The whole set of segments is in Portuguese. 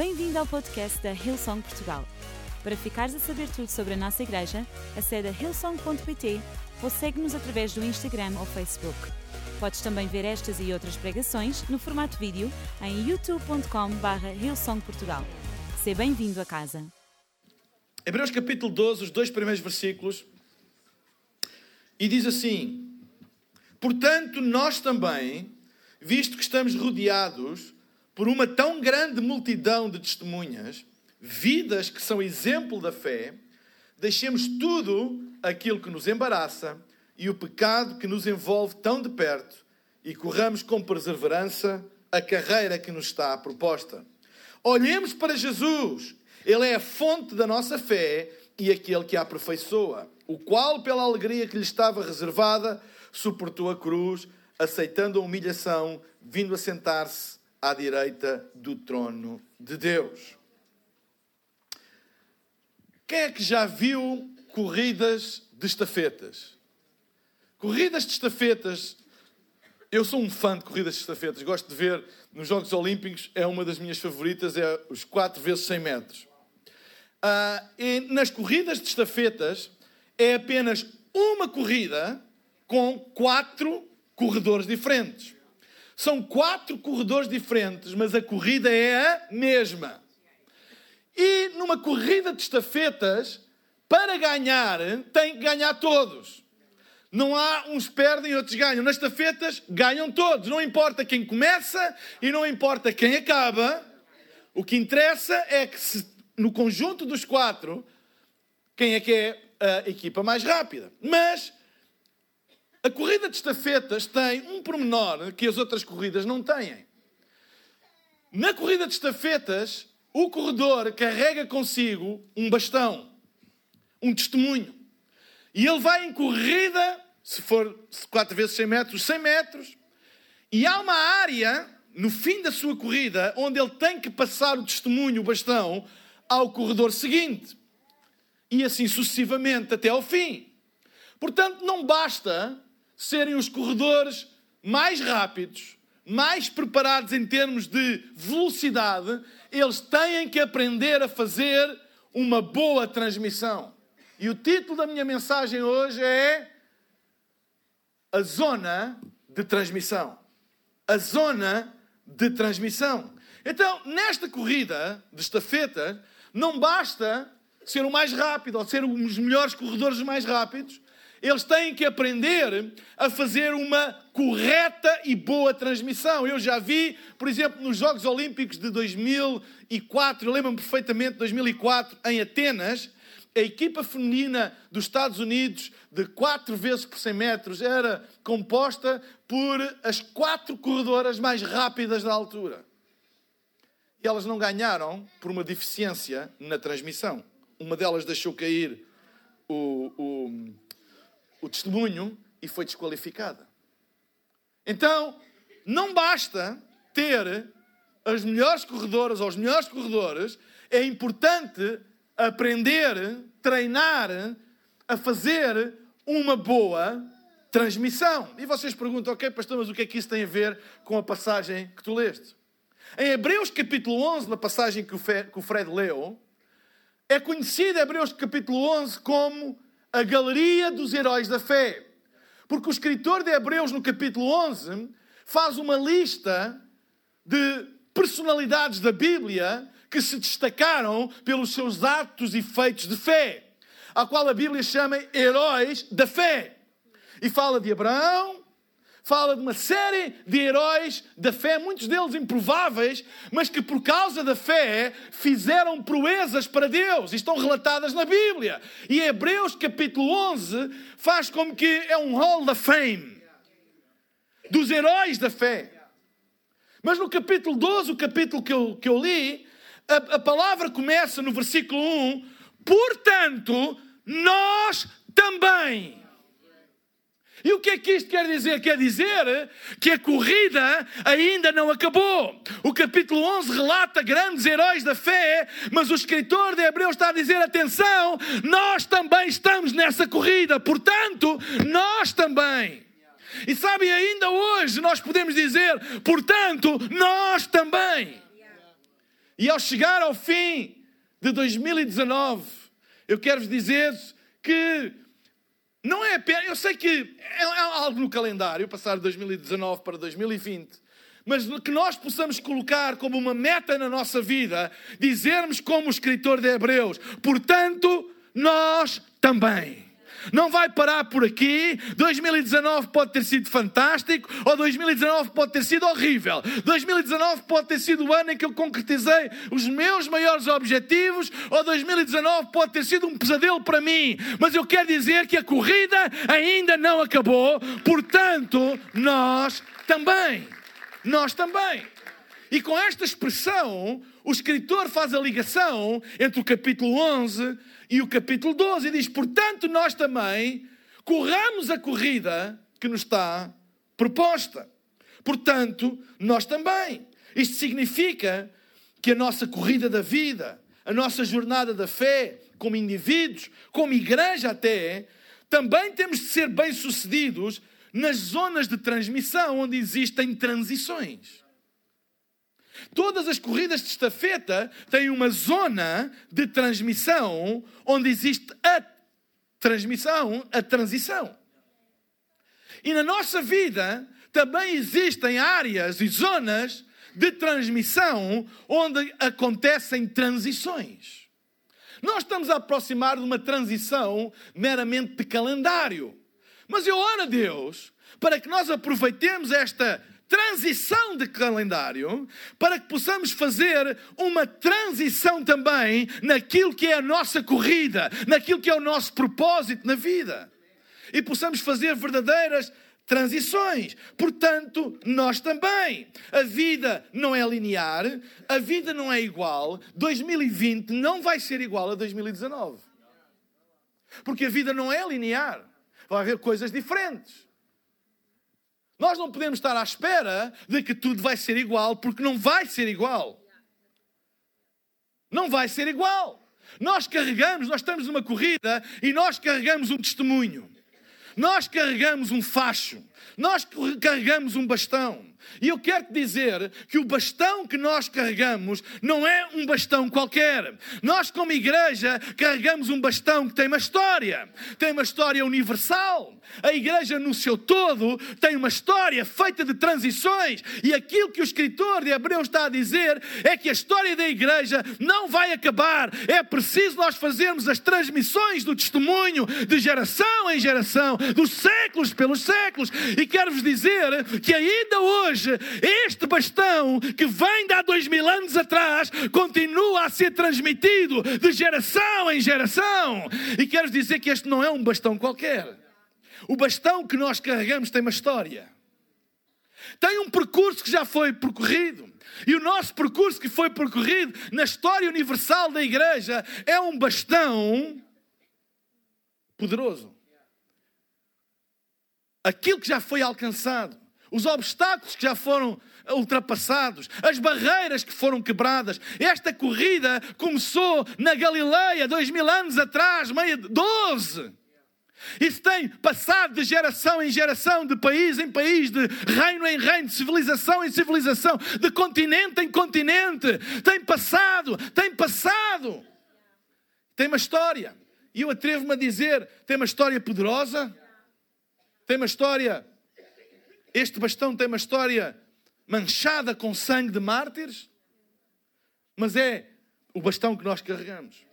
Bem-vindo ao podcast da Hillsong Portugal. Para ficares a saber tudo sobre a nossa igreja, acede a hillsong.pt ou segue-nos através do Instagram ou Facebook. Podes também ver estas e outras pregações no formato vídeo em youtube.com.br hillsongportugal. Seja bem-vindo a casa. Hebreus capítulo 12, os dois primeiros versículos, e diz assim: Portanto, nós também, visto que estamos rodeados por uma tão grande multidão de testemunhas, vidas que são exemplo da fé, deixemos tudo aquilo que nos embaraça e o pecado que nos envolve tão de perto e corramos com perseverança a carreira que nos está proposta. Olhemos para Jesus, Ele é a fonte da nossa fé e aquele que a aperfeiçoa, o qual, pela alegria que lhe estava reservada, suportou a cruz, aceitando a humilhação, vindo a sentar-se à direita do trono de Deus. Quem é que já viu corridas de estafetas? Corridas de estafetas. Eu sou um fã de corridas de estafetas. Gosto de ver nos Jogos Olímpicos. É uma das minhas favoritas. É os 4 vezes 100 metros. Ah, e nas corridas de estafetas é apenas uma corrida com quatro corredores diferentes. São quatro corredores diferentes, mas a corrida é a mesma. E numa corrida de estafetas, para ganhar, tem que ganhar todos. Não há uns perdem e outros ganham. Nas estafetas, ganham todos. Não importa quem começa e não importa quem acaba. O que interessa é que se, no conjunto dos quatro, quem é que é a equipa mais rápida. Mas a corrida de estafetas tem um pormenor que as outras corridas não têm. Na corrida de estafetas, o corredor carrega consigo um bastão, um testemunho. E ele vai em corrida, se for 4 vezes 100 metros, 100 metros. E há uma área, no fim da sua corrida, onde ele tem que passar o testemunho, o bastão, ao corredor seguinte. E assim sucessivamente até ao fim. Portanto, não basta serem os corredores mais rápidos, mais preparados em termos de velocidade, eles têm que aprender a fazer uma boa transmissão. E o título da minha mensagem hoje é A Zona de Transmissão. A Zona de Transmissão. Então, nesta corrida de estafeta, não basta ser o mais rápido ou ser os melhores corredores mais rápidos, eles têm que aprender a fazer uma correta e boa transmissão. Eu já vi, por exemplo, nos Jogos Olímpicos de 2004, eu lembro-me perfeitamente de 2004, em Atenas, a equipa feminina dos Estados Unidos, de 4 vezes por 100 metros, era composta por as quatro corredoras mais rápidas da altura. E elas não ganharam por uma deficiência na transmissão. Uma delas deixou cair o, o o testemunho e foi desqualificada. Então, não basta ter as melhores corredoras ou os melhores corredores, é importante aprender, treinar a fazer uma boa transmissão. E vocês perguntam, ok, pastor, mas o que é que isso tem a ver com a passagem que tu leste? Em Hebreus capítulo 11, na passagem que o Fred leu, é conhecida Hebreus capítulo 11 como a galeria dos heróis da fé. Porque o escritor de Hebreus, no capítulo 11, faz uma lista de personalidades da Bíblia que se destacaram pelos seus atos e feitos de fé, a qual a Bíblia chama heróis da fé. E fala de Abraão, fala de uma série de heróis da fé, muitos deles improváveis, mas que por causa da fé fizeram proezas para Deus e estão relatadas na Bíblia. E Hebreus capítulo 11 faz como que é um hall da fame dos heróis da fé. Mas no capítulo 12, o capítulo que eu, que eu li, a, a palavra começa no versículo 1: Portanto, nós também e o que é que isto quer dizer? Quer dizer que a corrida ainda não acabou. O capítulo 11 relata grandes heróis da fé, mas o escritor de Hebreus está a dizer: atenção, nós também estamos nessa corrida, portanto, nós também. E sabe, ainda hoje nós podemos dizer, portanto, nós também. E ao chegar ao fim de 2019, eu quero vos dizer que não é apenas. Eu sei que é algo no calendário, passar de 2019 para 2020, mas que nós possamos colocar como uma meta na nossa vida, dizermos como o escritor de Hebreus, portanto, nós também. Não vai parar por aqui. 2019 pode ter sido fantástico, ou 2019 pode ter sido horrível. 2019 pode ter sido o ano em que eu concretizei os meus maiores objetivos, ou 2019 pode ter sido um pesadelo para mim. Mas eu quero dizer que a corrida ainda não acabou, portanto, nós também. Nós também. E com esta expressão, o escritor faz a ligação entre o capítulo 11 e o capítulo 12 e diz: Portanto, nós também corramos a corrida que nos está proposta. Portanto, nós também. Isto significa que a nossa corrida da vida, a nossa jornada da fé, como indivíduos, como igreja até, também temos de ser bem-sucedidos nas zonas de transmissão onde existem transições. Todas as corridas de estafeta têm uma zona de transmissão onde existe a transmissão, a transição. E na nossa vida também existem áreas e zonas de transmissão onde acontecem transições. Nós estamos a aproximar de uma transição meramente de calendário. Mas eu oro a Deus para que nós aproveitemos esta transição de calendário para que possamos fazer uma transição também naquilo que é a nossa corrida, naquilo que é o nosso propósito na vida. E possamos fazer verdadeiras transições. Portanto, nós também. A vida não é linear, a vida não é igual. 2020 não vai ser igual a 2019. Porque a vida não é linear. Vai haver coisas diferentes. Nós não podemos estar à espera de que tudo vai ser igual, porque não vai ser igual. Não vai ser igual. Nós carregamos, nós estamos numa corrida e nós carregamos um testemunho. Nós carregamos um facho. Nós carregamos um bastão. E eu quero te dizer que o bastão que nós carregamos não é um bastão qualquer. Nós, como igreja, carregamos um bastão que tem uma história, tem uma história universal. A igreja, no seu todo, tem uma história feita de transições. E aquilo que o escritor de Hebreus está a dizer é que a história da igreja não vai acabar. É preciso nós fazermos as transmissões do testemunho de geração em geração, dos séculos pelos séculos. E quero-vos dizer que ainda hoje hoje, este bastão que vem de há dois mil anos atrás continua a ser transmitido de geração em geração. E quero dizer que este não é um bastão qualquer. O bastão que nós carregamos tem uma história. Tem um percurso que já foi percorrido. E o nosso percurso que foi percorrido na história universal da igreja é um bastão poderoso. Aquilo que já foi alcançado os obstáculos que já foram ultrapassados, as barreiras que foram quebradas. Esta corrida começou na Galileia, dois mil anos atrás, meia doze. Isso tem passado de geração em geração, de país em país, de reino em reino, de civilização em civilização, de continente em continente. Tem passado, tem passado. Tem uma história. E eu atrevo-me a dizer: tem uma história poderosa, tem uma história este bastão tem uma história manchada com sangue de mártires, mas é o bastão que nós carregamos.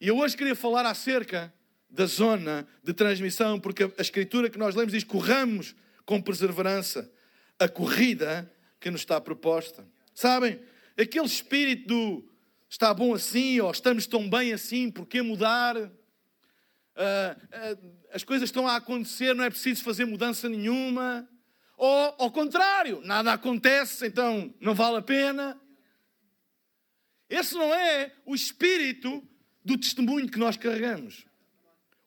E eu hoje queria falar acerca da zona de transmissão, porque a escritura que nós lemos diz: corramos com perseverança a corrida que nos está proposta. Sabem, aquele espírito do está bom assim, ou estamos tão bem assim, por que mudar? Uh, uh, as coisas estão a acontecer, não é preciso fazer mudança nenhuma. Ou, ao contrário, nada acontece, então não vale a pena. Esse não é o espírito do testemunho que nós carregamos.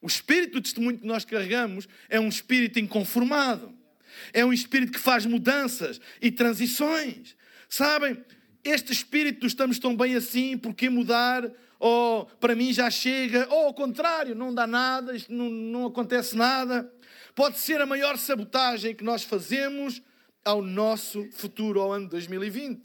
O espírito do testemunho que nós carregamos é um espírito inconformado. É um espírito que faz mudanças e transições. Sabem, este espírito estamos tão bem assim, por que mudar? Ou para mim já chega, ou ao contrário, não dá nada, não, não acontece nada. Pode ser a maior sabotagem que nós fazemos ao nosso futuro, ao ano 2020.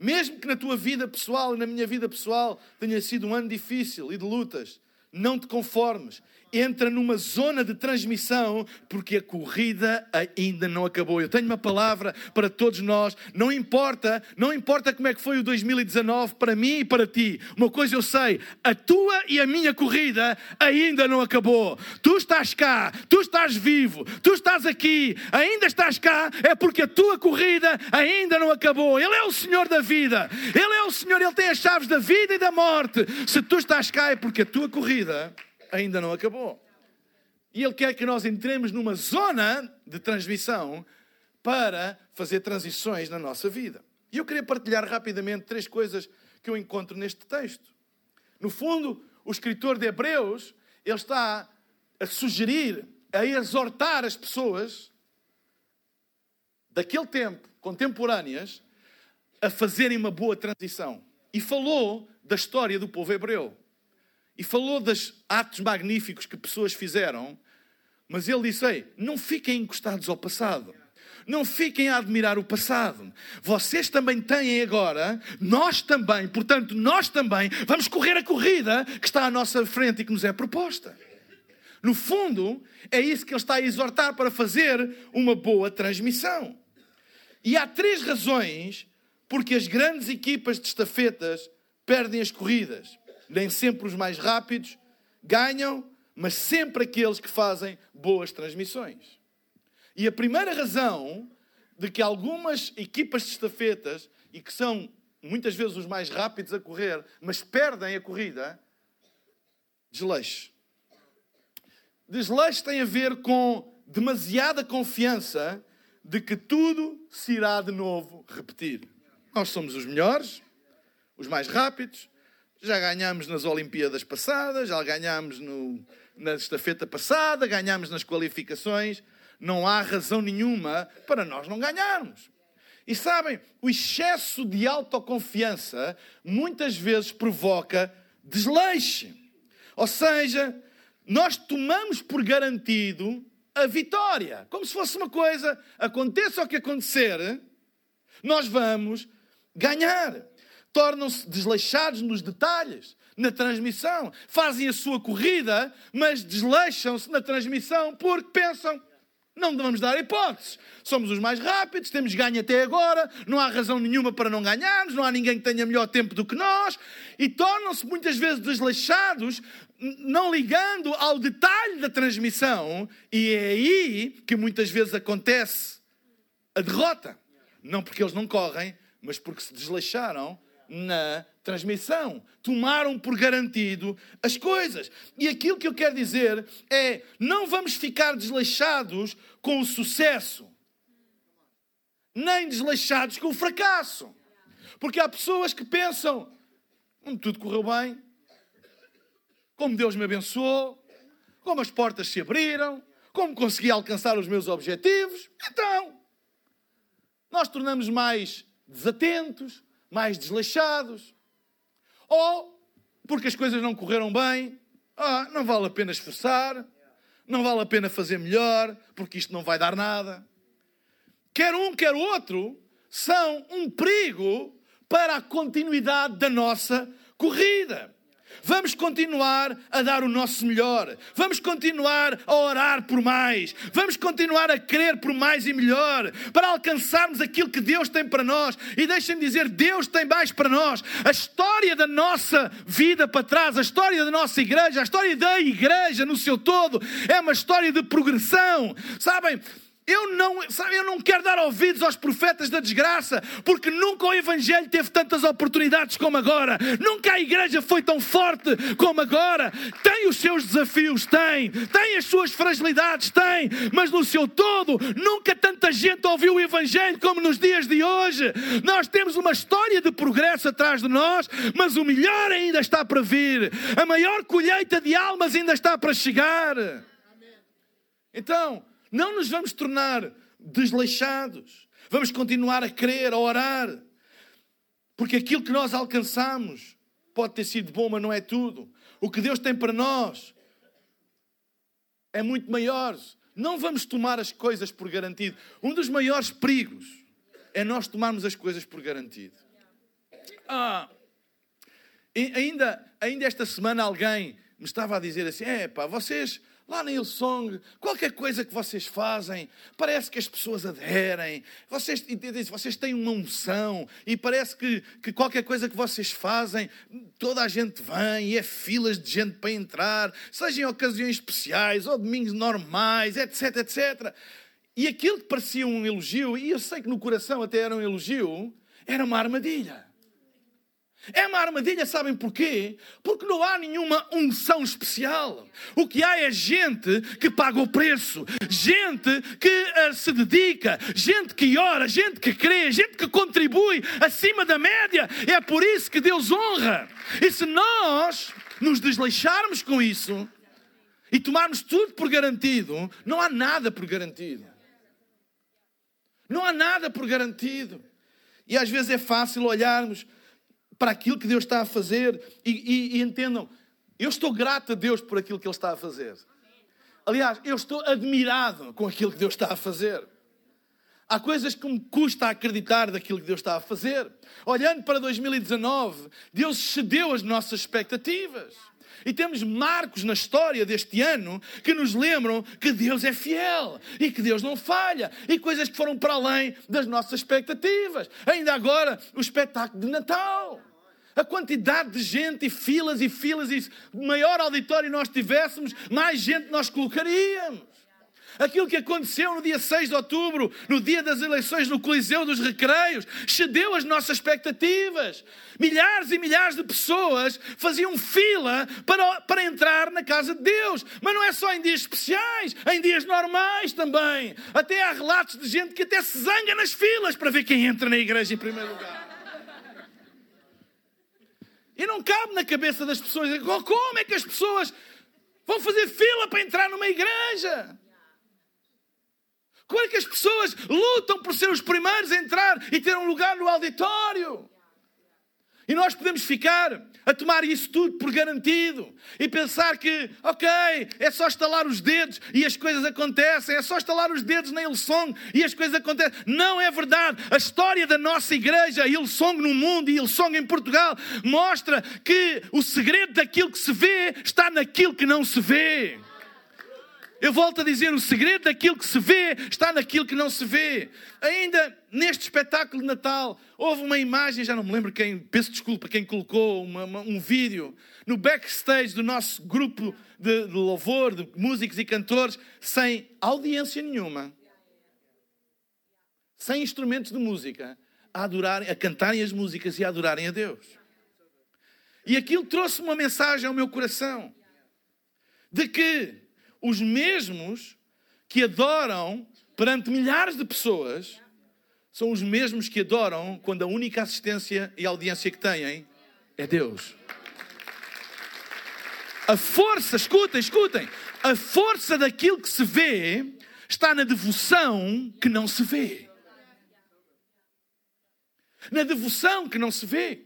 Mesmo que na tua vida pessoal e na minha vida pessoal tenha sido um ano difícil e de lutas, não te conformes entra numa zona de transmissão porque a corrida ainda não acabou. Eu tenho uma palavra para todos nós. Não importa, não importa como é que foi o 2019 para mim e para ti. Uma coisa eu sei, a tua e a minha corrida ainda não acabou. Tu estás cá, tu estás vivo, tu estás aqui, ainda estás cá, é porque a tua corrida ainda não acabou. Ele é o Senhor da vida. Ele é o Senhor, ele tem as chaves da vida e da morte. Se tu estás cá é porque a tua corrida ainda não acabou. E Ele quer que nós entremos numa zona de transmissão para fazer transições na nossa vida. E eu queria partilhar rapidamente três coisas que eu encontro neste texto. No fundo, o escritor de Hebreus, ele está a sugerir, a exortar as pessoas daquele tempo, contemporâneas, a fazerem uma boa transição. E falou da história do povo hebreu. E falou dos atos magníficos que pessoas fizeram, mas ele disse: Ei, não fiquem encostados ao passado. Não fiquem a admirar o passado. Vocês também têm agora, nós também, portanto, nós também vamos correr a corrida que está à nossa frente e que nos é proposta. No fundo, é isso que ele está a exortar para fazer uma boa transmissão. E há três razões porque as grandes equipas de estafetas perdem as corridas nem sempre os mais rápidos ganham, mas sempre aqueles que fazem boas transmissões. E a primeira razão de que algumas equipas de estafetas, e que são muitas vezes os mais rápidos a correr, mas perdem a corrida, desleixo. Desleixo tem a ver com demasiada confiança de que tudo se irá de novo repetir. Nós somos os melhores, os mais rápidos, já ganhámos nas Olimpíadas passadas, já ganhámos no, na estafeta passada, ganhámos nas qualificações. Não há razão nenhuma para nós não ganharmos. E sabem, o excesso de autoconfiança muitas vezes provoca desleixo. Ou seja, nós tomamos por garantido a vitória. Como se fosse uma coisa, aconteça o que acontecer, nós vamos ganhar tornam-se desleixados nos detalhes, na transmissão. Fazem a sua corrida, mas desleixam-se na transmissão porque pensam. Não vamos dar hipóteses. Somos os mais rápidos, temos ganho até agora, não há razão nenhuma para não ganharmos, não há ninguém que tenha melhor tempo do que nós, e tornam-se muitas vezes desleixados, não ligando ao detalhe da transmissão, e é aí que muitas vezes acontece a derrota. Não porque eles não correm, mas porque se desleixaram na transmissão. Tomaram por garantido as coisas. E aquilo que eu quero dizer é: não vamos ficar desleixados com o sucesso, nem desleixados com o fracasso. Porque há pessoas que pensam: hum, tudo correu bem, como Deus me abençoou, como as portas se abriram, como consegui alcançar os meus objetivos. Então, nós tornamos mais desatentos, mais desleixados, ou porque as coisas não correram bem, ah, não vale a pena esforçar, não vale a pena fazer melhor, porque isto não vai dar nada. Quer um, quer outro, são um perigo para a continuidade da nossa corrida. Vamos continuar a dar o nosso melhor. Vamos continuar a orar por mais. Vamos continuar a querer por mais e melhor para alcançarmos aquilo que Deus tem para nós. E deixem-me dizer: Deus tem mais para nós. A história da nossa vida para trás, a história da nossa igreja, a história da igreja no seu todo, é uma história de progressão. Sabem? Eu não, sabe, eu não quero dar ouvidos aos profetas da desgraça, porque nunca o Evangelho teve tantas oportunidades como agora, nunca a igreja foi tão forte como agora. Tem os seus desafios, tem, tem as suas fragilidades, tem, mas no seu todo, nunca tanta gente ouviu o Evangelho como nos dias de hoje. Nós temos uma história de progresso atrás de nós, mas o melhor ainda está para vir, a maior colheita de almas ainda está para chegar. Então, não nos vamos tornar desleixados. Vamos continuar a crer, a orar. Porque aquilo que nós alcançamos pode ter sido bom, mas não é tudo. O que Deus tem para nós é muito maior. Não vamos tomar as coisas por garantido. Um dos maiores perigos é nós tomarmos as coisas por garantido. Ah, ainda, ainda esta semana alguém me estava a dizer assim: é pá, vocês lá na Hillsong, qualquer coisa que vocês fazem, parece que as pessoas aderem, vocês, vocês têm uma unção e parece que, que qualquer coisa que vocês fazem, toda a gente vem e é filas de gente para entrar, seja em ocasiões especiais ou domingos normais, etc, etc. E aquilo que parecia um elogio, e eu sei que no coração até era um elogio, era uma armadilha. É uma armadilha, sabem porquê? Porque não há nenhuma unção especial. O que há é gente que paga o preço, gente que uh, se dedica, gente que ora, gente que crê, gente que contribui acima da média. É por isso que Deus honra. E se nós nos desleixarmos com isso e tomarmos tudo por garantido, não há nada por garantido. Não há nada por garantido. E às vezes é fácil olharmos para aquilo que Deus está a fazer e, e, e entendam, eu estou grato a Deus por aquilo que Ele está a fazer. Aliás, eu estou admirado com aquilo que Deus está a fazer. Há coisas que me custa acreditar daquilo que Deus está a fazer. Olhando para 2019, Deus cedeu as nossas expectativas. E temos marcos na história deste ano que nos lembram que Deus é fiel e que Deus não falha. E coisas que foram para além das nossas expectativas. Ainda agora, o espetáculo de Natal. A quantidade de gente e filas e filas e maior auditório nós tivéssemos, mais gente nós colocaríamos. Aquilo que aconteceu no dia 6 de outubro, no dia das eleições no Coliseu dos Recreios, cedeu as nossas expectativas. Milhares e milhares de pessoas faziam fila para, para entrar na casa de Deus. Mas não é só em dias especiais, em dias normais também. Até há relatos de gente que até se zanga nas filas para ver quem entra na igreja em primeiro lugar. E não cabe na cabeça das pessoas como é que as pessoas vão fazer fila para entrar numa igreja. Como é que as pessoas lutam por ser os primeiros a entrar e ter um lugar no auditório? E nós podemos ficar a tomar isso tudo por garantido e pensar que, ok, é só estalar os dedos e as coisas acontecem, é só estalar os dedos na Ilsong e as coisas acontecem. Não é verdade. A história da nossa igreja, Ilsong no mundo e Ilsong em Portugal, mostra que o segredo daquilo que se vê está naquilo que não se vê. Eu volto a dizer: o segredo daquilo que se vê está naquilo que não se vê. Ainda neste espetáculo de Natal, houve uma imagem, já não me lembro quem, peço desculpa, quem colocou uma, uma, um vídeo no backstage do nosso grupo de, de louvor, de músicos e cantores, sem audiência nenhuma, sem instrumentos de música, a, adorarem, a cantarem as músicas e a adorarem a Deus. E aquilo trouxe uma mensagem ao meu coração de que os mesmos que adoram perante milhares de pessoas são os mesmos que adoram quando a única assistência e audiência que têm é Deus. A força, escutem, escutem, a força daquilo que se vê está na devoção que não se vê. Na devoção que não se vê.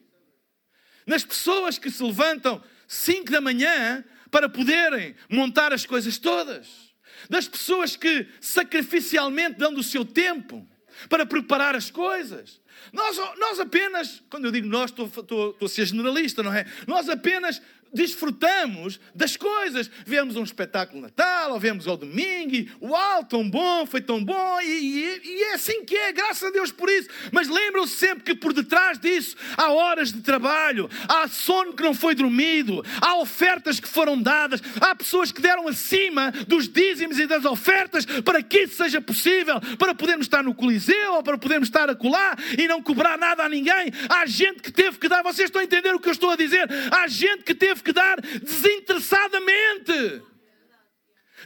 Nas pessoas que se levantam 5 da manhã para poderem montar as coisas todas, das pessoas que sacrificialmente dão do seu tempo para preparar as coisas. Nós, nós apenas, quando eu digo nós, estou, estou, estou a ser generalista, não é? Nós apenas desfrutamos das coisas. Vemos um espetáculo Natal, ou vemos ao domingo, e uau, tão bom, foi tão bom, e, e, e é assim que é, graças a Deus por isso. Mas lembram-se sempre que por detrás disso há horas de trabalho, há sono que não foi dormido, há ofertas que foram dadas, há pessoas que deram acima dos dízimos e das ofertas para que isso seja possível, para podermos estar no Coliseu ou para podermos estar acolá e não cobrar nada a ninguém. Há gente que teve que dar, vocês estão a entender o que eu estou a dizer? Há gente que teve teve que dar desinteressadamente.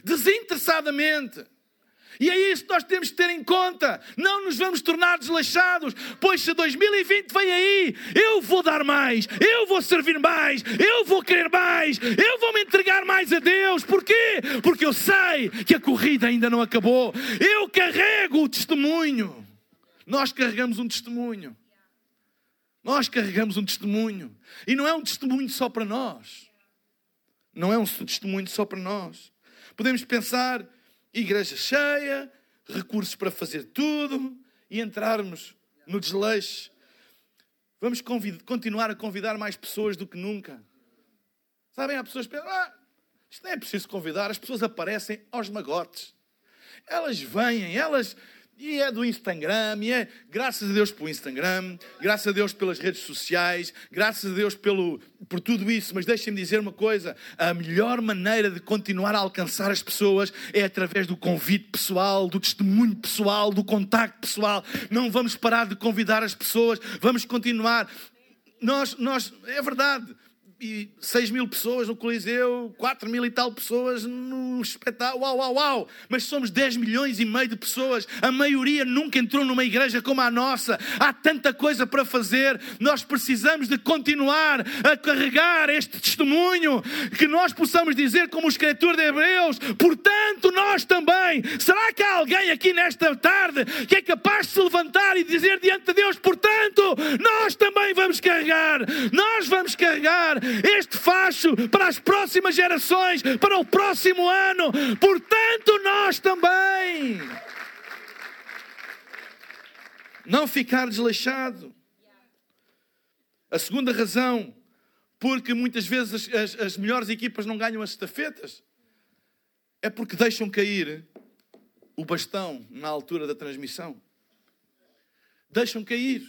Desinteressadamente. E é isso que nós temos que ter em conta. Não nos vamos tornar desleixados, pois se 2020 vem aí, eu vou dar mais, eu vou servir mais, eu vou querer mais, eu vou me entregar mais a Deus. Porquê? Porque eu sei que a corrida ainda não acabou. Eu carrego o testemunho. Nós carregamos um testemunho. Nós carregamos um testemunho. E não é um testemunho só para nós. Não é um testemunho só para nós. Podemos pensar, igreja cheia, recursos para fazer tudo e entrarmos no desleixo. Vamos continuar a convidar mais pessoas do que nunca. Sabem, há pessoas que pensam, ah, isto não é preciso convidar, as pessoas aparecem aos magotes. Elas vêm, elas e é do Instagram, e é graças a Deus pelo Instagram, graças a Deus pelas redes sociais, graças a Deus pelo, por tudo isso. Mas deixem-me dizer uma coisa: a melhor maneira de continuar a alcançar as pessoas é através do convite pessoal, do testemunho pessoal, do contacto pessoal. Não vamos parar de convidar as pessoas, vamos continuar. Nós, nós, é verdade, e 6 mil pessoas no Coliseu, 4 mil e tal pessoas no espetáculo, uau, uau, uau. Mas somos 10 milhões e meio de pessoas, a maioria nunca entrou numa igreja como a nossa. Há tanta coisa para fazer, nós precisamos de continuar a carregar este testemunho, que nós possamos dizer, como o escritor de Hebreus, portanto, nós também. Será que há alguém aqui nesta tarde que é capaz de se levantar e dizer diante de Deus, portanto, nós também vamos carregar, nós vamos carregar este facho para as próximas gerações, para o próximo ano. Portanto, nós também. Não ficar desleixado. A segunda razão, porque muitas vezes as, as, as melhores equipas não ganham as estafetas, é porque deixam cair o bastão na altura da transmissão. Deixam cair.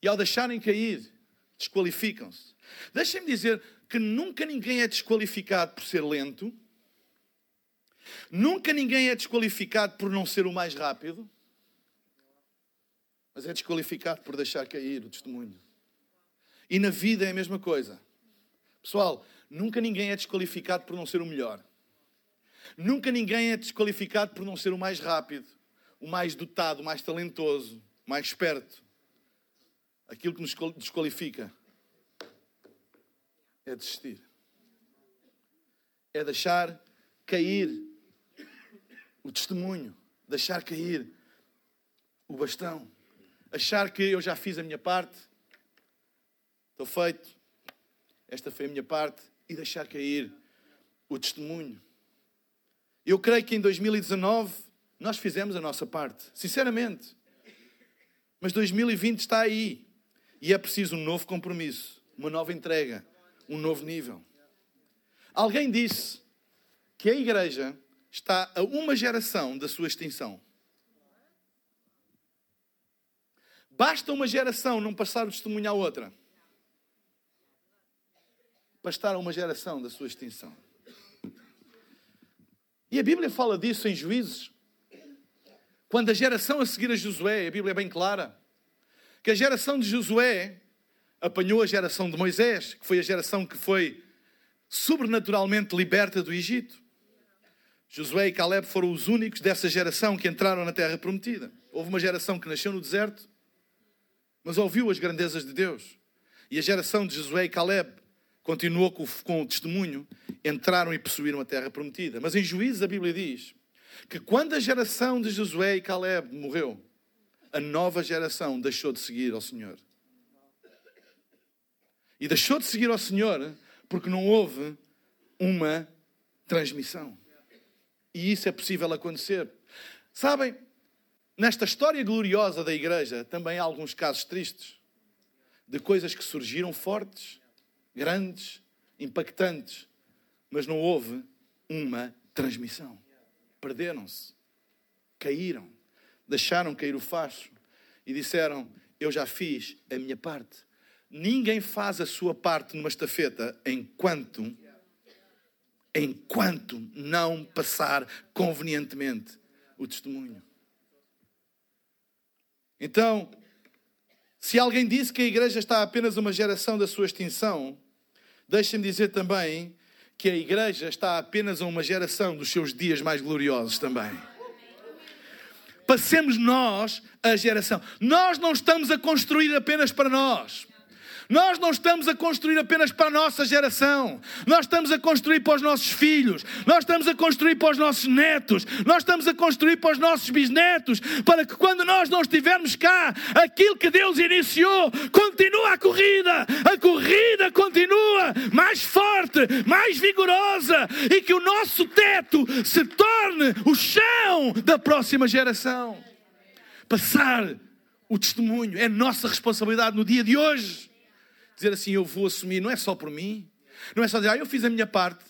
E ao deixarem cair, desqualificam-se. Deixem-me dizer que nunca ninguém é desqualificado por ser lento, nunca ninguém é desqualificado por não ser o mais rápido, mas é desqualificado por deixar cair o testemunho. E na vida é a mesma coisa. Pessoal, nunca ninguém é desqualificado por não ser o melhor. Nunca ninguém é desqualificado por não ser o mais rápido, o mais dotado, o mais talentoso, o mais esperto. Aquilo que nos desqualifica é desistir. É deixar cair o testemunho, deixar cair o bastão, achar que eu já fiz a minha parte, estou feito, esta foi a minha parte, e deixar cair o testemunho. Eu creio que em 2019 nós fizemos a nossa parte, sinceramente. Mas 2020 está aí e é preciso um novo compromisso, uma nova entrega um novo nível. Alguém disse que a igreja está a uma geração da sua extinção. Basta uma geração não passar o testemunho à outra para estar a uma geração da sua extinção. E a Bíblia fala disso em Juízes. Quando a geração a seguir a Josué, a Bíblia é bem clara, que a geração de Josué apanhou a geração de Moisés, que foi a geração que foi sobrenaturalmente liberta do Egito. Josué e Caleb foram os únicos dessa geração que entraram na terra prometida. Houve uma geração que nasceu no deserto, mas ouviu as grandezas de Deus. E a geração de Josué e Caleb continuou com, com o testemunho, entraram e possuíram a terra prometida. Mas em Juízes a Bíblia diz que quando a geração de Josué e Caleb morreu, a nova geração deixou de seguir ao Senhor. E deixou de seguir ao Senhor porque não houve uma transmissão. E isso é possível acontecer. Sabem, nesta história gloriosa da igreja também há alguns casos tristes de coisas que surgiram fortes, grandes, impactantes, mas não houve uma transmissão. Perderam-se, caíram, deixaram cair o facho e disseram: Eu já fiz a minha parte. Ninguém faz a sua parte numa estafeta enquanto enquanto não passar convenientemente o testemunho. Então, se alguém disse que a igreja está apenas uma geração da sua extinção, deixem-me dizer também que a igreja está apenas a uma geração dos seus dias mais gloriosos também. Passemos nós a geração. Nós não estamos a construir apenas para nós. Nós não estamos a construir apenas para a nossa geração, nós estamos a construir para os nossos filhos, nós estamos a construir para os nossos netos, nós estamos a construir para os nossos bisnetos, para que quando nós não estivermos cá, aquilo que Deus iniciou continua a corrida, a corrida continua mais forte, mais vigorosa e que o nosso teto se torne o chão da próxima geração. Passar o testemunho, é nossa responsabilidade no dia de hoje. Dizer assim, eu vou assumir, não é só por mim, não é só dizer, ah, eu fiz a minha parte,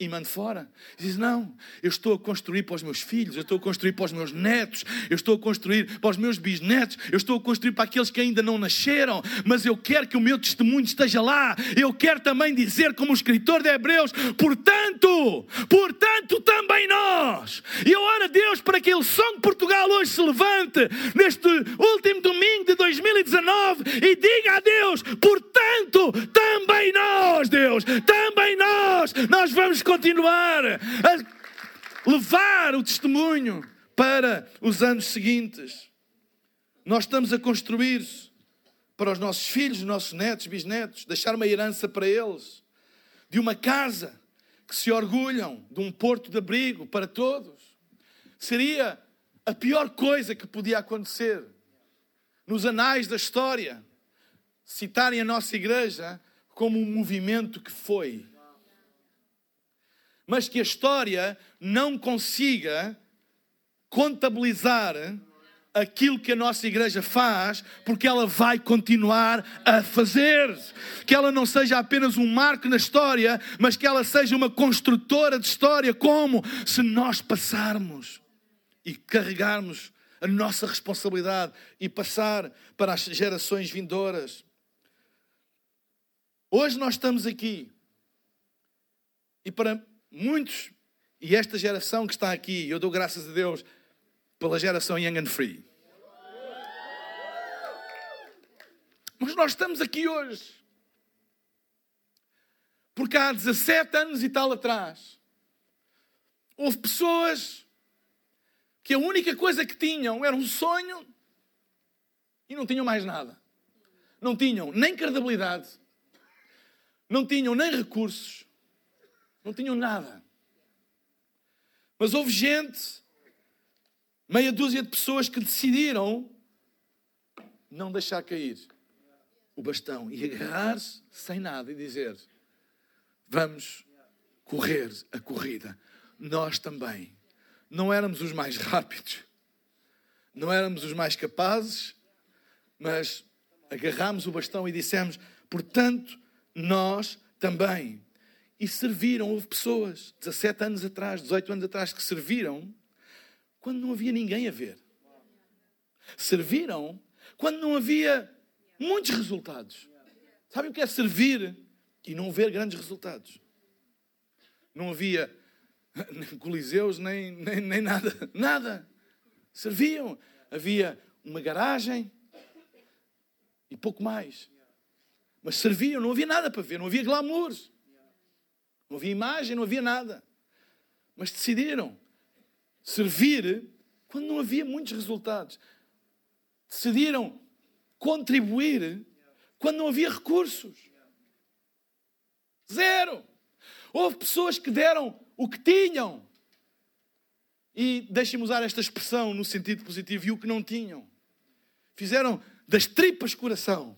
e mando fora. Diz: Não, eu estou a construir para os meus filhos, eu estou a construir para os meus netos, eu estou a construir para os meus bisnetos, eu estou a construir para aqueles que ainda não nasceram, mas eu quero que o meu testemunho esteja lá. Eu quero também dizer, como o escritor de Hebreus, portanto, portanto também nós. E eu oro a Deus para que o som de Portugal hoje se levante neste último domingo de 2019 e diga a Deus, portanto também nós, Deus, também nós, nós vamos continuar a levar o testemunho para os anos seguintes. Nós estamos a construir para os nossos filhos, nossos netos, bisnetos, deixar uma herança para eles, de uma casa que se orgulham, de um porto de abrigo para todos. Seria a pior coisa que podia acontecer nos anais da história citarem a nossa igreja como um movimento que foi mas que a história não consiga contabilizar aquilo que a nossa igreja faz, porque ela vai continuar a fazer. Que ela não seja apenas um marco na história, mas que ela seja uma construtora de história, como se nós passarmos e carregarmos a nossa responsabilidade e passar para as gerações vindouras. Hoje nós estamos aqui e para muitos, e esta geração que está aqui, eu dou graças a Deus pela geração Young and Free. Mas nós estamos aqui hoje. Porque há 17 anos e tal atrás, houve pessoas que a única coisa que tinham era um sonho e não tinham mais nada. Não tinham nem credibilidade, não tinham nem recursos, não tinham nada. Mas houve gente, meia dúzia de pessoas que decidiram não deixar cair o bastão e agarrar-se sem nada e dizer: Vamos correr a corrida. Nós também. Não éramos os mais rápidos, não éramos os mais capazes, mas agarramos o bastão e dissemos: Portanto, nós também e serviram. Houve pessoas, 17 anos atrás, 18 anos atrás, que serviram quando não havia ninguém a ver. Serviram quando não havia muitos resultados. Sabem o que é servir e não ver grandes resultados? Não havia nem coliseus, nem, nem, nem nada. Nada. Serviam. Havia uma garagem e pouco mais. Mas serviam, não havia nada para ver, não havia glamour. Não havia imagem, não havia nada. Mas decidiram servir quando não havia muitos resultados. Decidiram contribuir quando não havia recursos. Zero. Houve pessoas que deram o que tinham. E deixem-me usar esta expressão no sentido positivo, e o que não tinham. Fizeram das tripas coração.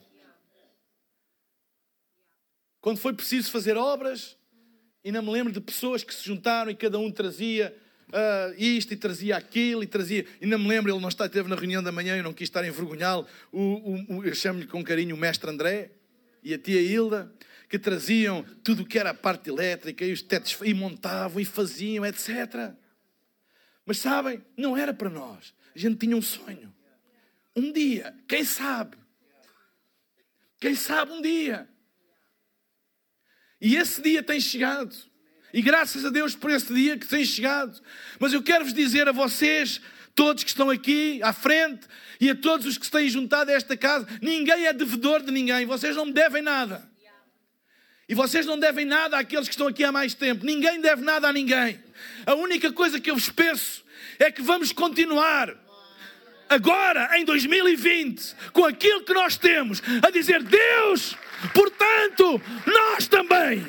Quando foi preciso fazer obras, e não me lembro de pessoas que se juntaram e cada um trazia uh, isto e trazia aquilo e trazia. E não me lembro, ele não está, esteve na reunião da manhã, eu não quis estar a envergonhá-lo. Eu chamo-lhe com carinho o mestre André e a tia Hilda, que traziam tudo o que era a parte elétrica e os tetos e montavam e faziam, etc. Mas sabem, não era para nós. A gente tinha um sonho. Um dia, quem sabe? Quem sabe um dia e esse dia tem chegado. E graças a Deus por esse dia que tem chegado. Mas eu quero vos dizer a vocês, todos que estão aqui à frente, e a todos os que se têm juntado a esta casa, ninguém é devedor de ninguém. Vocês não me devem nada. E vocês não devem nada àqueles que estão aqui há mais tempo. Ninguém deve nada a ninguém. A única coisa que eu vos peço é que vamos continuar agora, em 2020, com aquilo que nós temos, a dizer: Deus, Portanto, nós também,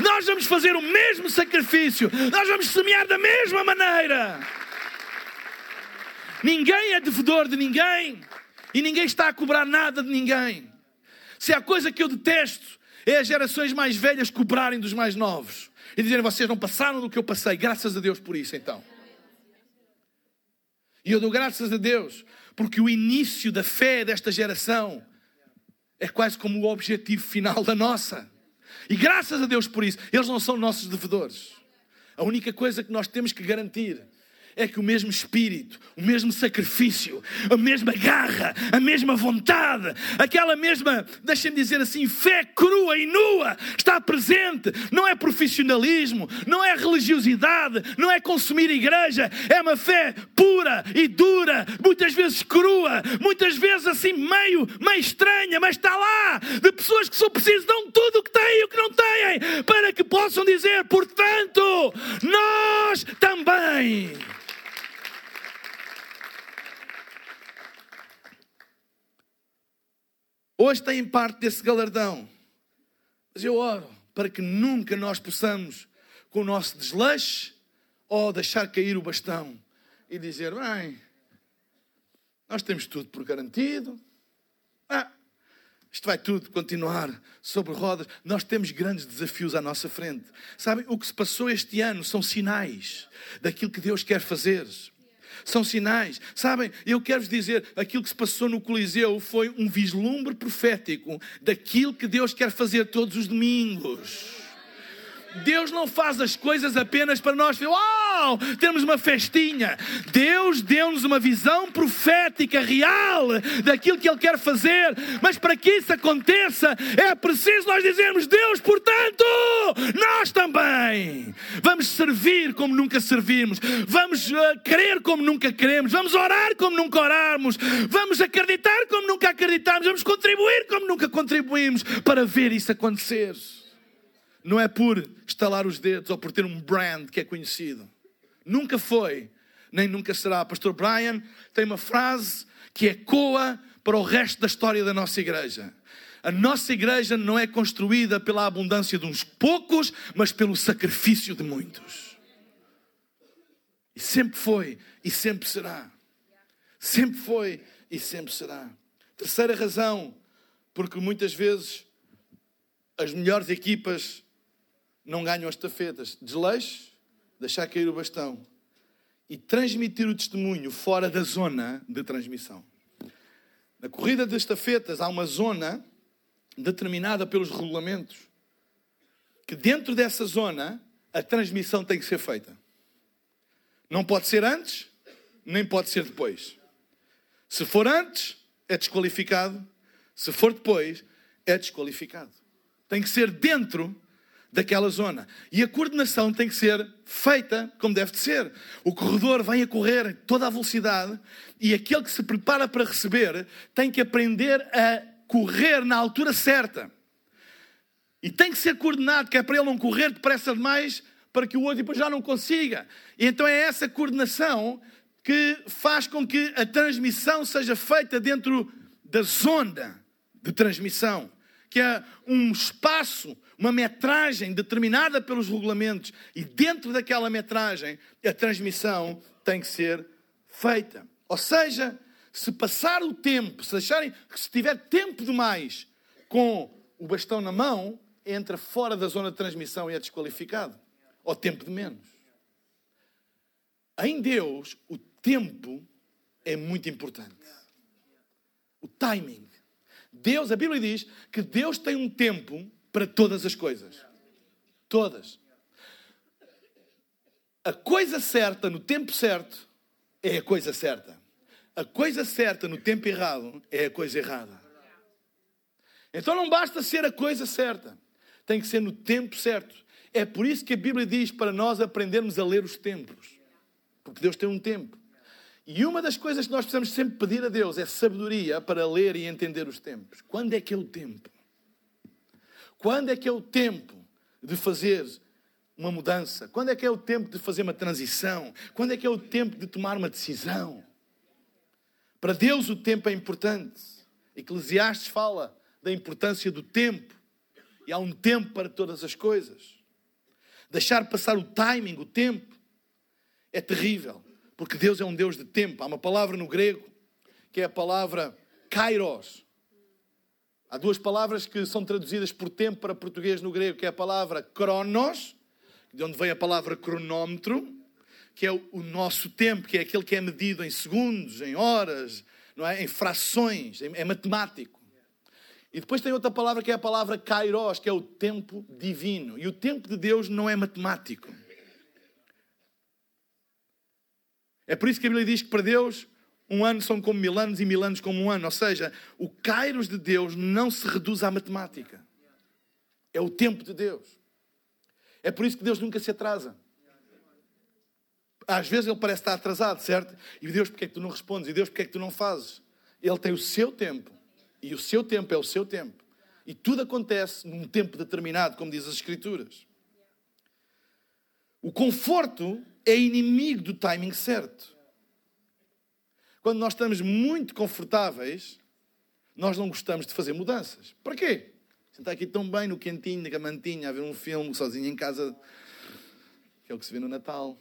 nós vamos fazer o mesmo sacrifício, nós vamos semear da mesma maneira. Ninguém é devedor de ninguém e ninguém está a cobrar nada de ninguém. Se há coisa que eu detesto é as gerações mais velhas cobrarem dos mais novos e dizerem vocês não passaram do que eu passei, graças a Deus por isso então. E eu dou graças a Deus Porque o início da fé desta geração é quase como o objetivo final da nossa. E graças a Deus por isso, eles não são nossos devedores. A única coisa que nós temos que garantir é que o mesmo espírito, o mesmo sacrifício, a mesma garra, a mesma vontade, aquela mesma, deixem-me dizer assim, fé crua e nua está presente. Não é profissionalismo, não é religiosidade, não é consumir igreja, é uma fé pura e dura, muitas vezes crua, muitas vezes assim meio, meio estranha, mas está lá, de pessoas que só precisam de tudo o que têm e o que não têm, para que possam dizer, portanto, nós também. Hoje têm parte desse galardão. Mas eu oro para que nunca nós possamos, com o nosso desleixo, ou deixar cair o bastão e dizer: bem, nós temos tudo por garantido. Ah, isto vai tudo continuar sobre rodas. Nós temos grandes desafios à nossa frente. Sabem, o que se passou este ano são sinais daquilo que Deus quer fazer são sinais. Sabem, eu quero-vos dizer, aquilo que se passou no Coliseu foi um vislumbre profético daquilo que Deus quer fazer todos os domingos. Deus não faz as coisas apenas para nós, uau, temos uma festinha. Deus deu-nos uma visão profética real daquilo que Ele quer fazer, mas para que isso aconteça é preciso nós dizermos: Deus, portanto, nós também. Vamos servir como nunca servimos, vamos uh, crer como nunca queremos, vamos orar como nunca oramos, vamos acreditar como nunca acreditamos, vamos contribuir como nunca contribuímos para ver isso acontecer não é por estalar os dedos ou por ter um brand que é conhecido. Nunca foi, nem nunca será. Pastor Brian tem uma frase que ecoa para o resto da história da nossa igreja. A nossa igreja não é construída pela abundância de uns poucos, mas pelo sacrifício de muitos. E sempre foi e sempre será. Sempre foi e sempre será. Terceira razão, porque muitas vezes as melhores equipas não ganham as tafetas. Desleixo, deixar cair o bastão e transmitir o testemunho fora da zona de transmissão. Na corrida das estafetas há uma zona determinada pelos regulamentos que dentro dessa zona a transmissão tem que ser feita. Não pode ser antes, nem pode ser depois. Se for antes, é desqualificado. Se for depois, é desqualificado. Tem que ser dentro daquela zona. E a coordenação tem que ser feita como deve de ser. O corredor vem a correr toda a velocidade e aquele que se prepara para receber tem que aprender a correr na altura certa. E tem que ser coordenado, que é para ele não correr depressa demais para que o outro depois já não consiga. E então é essa coordenação que faz com que a transmissão seja feita dentro da zona de transmissão, que é um espaço uma metragem determinada pelos regulamentos e dentro daquela metragem a transmissão tem que ser feita. Ou seja, se passar o tempo, se acharem que se tiver tempo demais com o bastão na mão, entra fora da zona de transmissão e é desqualificado. Ou tempo de menos. Em Deus, o tempo é muito importante. O timing. Deus, a Bíblia diz que Deus tem um tempo para todas as coisas. Todas. A coisa certa no tempo certo é a coisa certa. A coisa certa no tempo errado é a coisa errada. Então não basta ser a coisa certa, tem que ser no tempo certo. É por isso que a Bíblia diz para nós aprendermos a ler os tempos, porque Deus tem um tempo. E uma das coisas que nós precisamos sempre pedir a Deus é sabedoria para ler e entender os tempos. Quando é que é o tempo? Quando é que é o tempo de fazer uma mudança? Quando é que é o tempo de fazer uma transição? Quando é que é o tempo de tomar uma decisão? Para Deus o tempo é importante. Eclesiastes fala da importância do tempo. E há um tempo para todas as coisas. Deixar passar o timing, o tempo, é terrível. Porque Deus é um Deus de tempo. Há uma palavra no grego que é a palavra kairos, Há duas palavras que são traduzidas por tempo para português no grego, que é a palavra cronos, de onde vem a palavra cronómetro, que é o nosso tempo, que é aquele que é medido em segundos, em horas, não é? em frações, é matemático. E depois tem outra palavra que é a palavra kairos, que é o tempo divino. E o tempo de Deus não é matemático. É por isso que a Bíblia diz que para Deus um ano são como mil anos e mil anos como um ano. Ou seja, o kairos de Deus não se reduz à matemática. É o tempo de Deus. É por isso que Deus nunca se atrasa. Às vezes ele parece estar atrasado, certo? E Deus, porque é que tu não respondes? E Deus, porque é que tu não fazes? Ele tem o seu tempo. E o seu tempo é o seu tempo. E tudo acontece num tempo determinado, como diz as Escrituras. O conforto é inimigo do timing certo. Quando nós estamos muito confortáveis, nós não gostamos de fazer mudanças. Para quê? Sentar aqui tão bem no quentinho, na camantinha, a ver um filme sozinho em casa, que é o que se vê no Natal.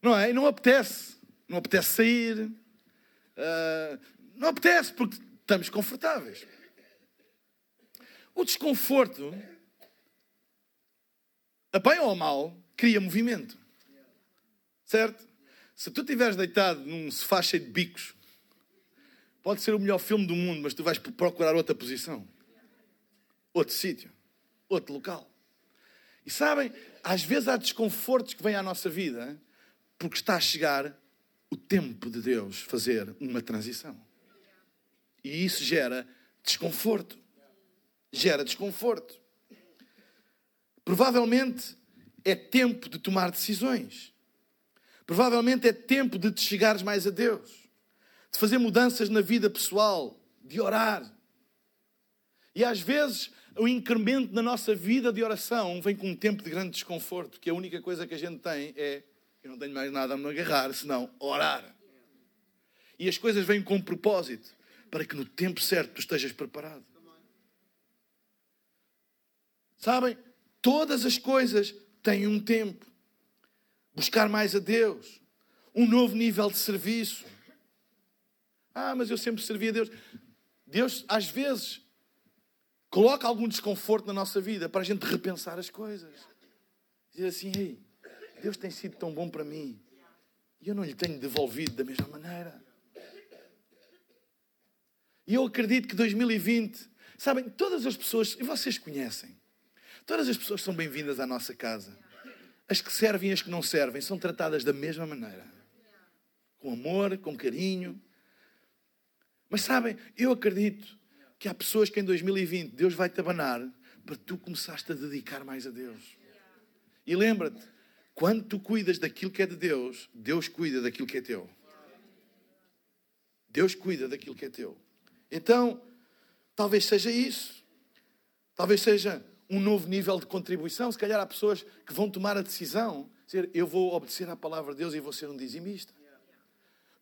Não é? E não apetece. Não apetece sair. Uh, não apetece porque estamos confortáveis. O desconforto, a bem ou a mal, cria movimento. Certo? Se tu estiveres deitado num sofá cheio de bicos, pode ser o melhor filme do mundo, mas tu vais procurar outra posição, outro sítio, outro local. E sabem, às vezes há desconfortos que vêm à nossa vida porque está a chegar o tempo de Deus fazer uma transição. E isso gera desconforto. Gera desconforto. Provavelmente é tempo de tomar decisões. Provavelmente é tempo de te chegares mais a Deus, de fazer mudanças na vida pessoal, de orar. E às vezes o incremento na nossa vida de oração vem com um tempo de grande desconforto, que a única coisa que a gente tem é eu não tenho mais nada a me agarrar, senão orar. E as coisas vêm com um propósito, para que no tempo certo tu estejas preparado. Sabem? Todas as coisas têm um tempo. Buscar mais a Deus, um novo nível de serviço. Ah, mas eu sempre servi a Deus. Deus, às vezes, coloca algum desconforto na nossa vida para a gente repensar as coisas. Dizer assim, ei, Deus tem sido tão bom para mim e eu não lhe tenho devolvido da mesma maneira. E eu acredito que 2020, sabem, todas as pessoas, e vocês conhecem, todas as pessoas são bem-vindas à nossa casa. As que servem e as que não servem são tratadas da mesma maneira. Com amor, com carinho. Mas sabem, eu acredito que há pessoas que em 2020 Deus vai te abanar para tu começaste a dedicar mais a Deus. E lembra-te, quando tu cuidas daquilo que é de Deus, Deus cuida daquilo que é teu. Deus cuida daquilo que é teu. Então, talvez seja isso. Talvez seja um novo nível de contribuição. Se calhar há pessoas que vão tomar a decisão, dizer, eu vou obedecer à palavra de Deus e vou ser um dizimista.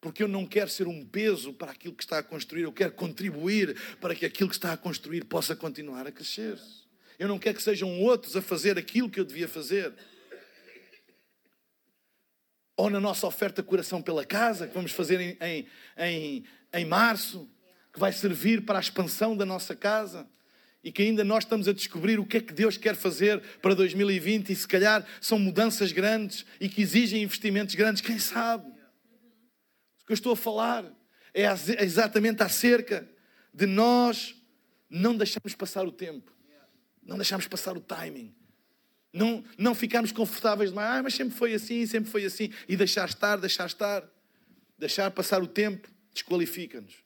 Porque eu não quero ser um peso para aquilo que está a construir, eu quero contribuir para que aquilo que está a construir possa continuar a crescer. Eu não quero que sejam outros a fazer aquilo que eu devia fazer ou na nossa oferta coração pela casa, que vamos fazer em, em, em, em março, que vai servir para a expansão da nossa casa e que ainda nós estamos a descobrir o que é que Deus quer fazer para 2020 e se calhar são mudanças grandes e que exigem investimentos grandes, quem sabe? O que eu estou a falar é exatamente acerca de nós não deixarmos passar o tempo, não deixarmos passar o timing, não, não ficarmos confortáveis demais, ah, mas sempre foi assim, sempre foi assim, e deixar estar, deixar estar, deixar passar o tempo, desqualifica-nos.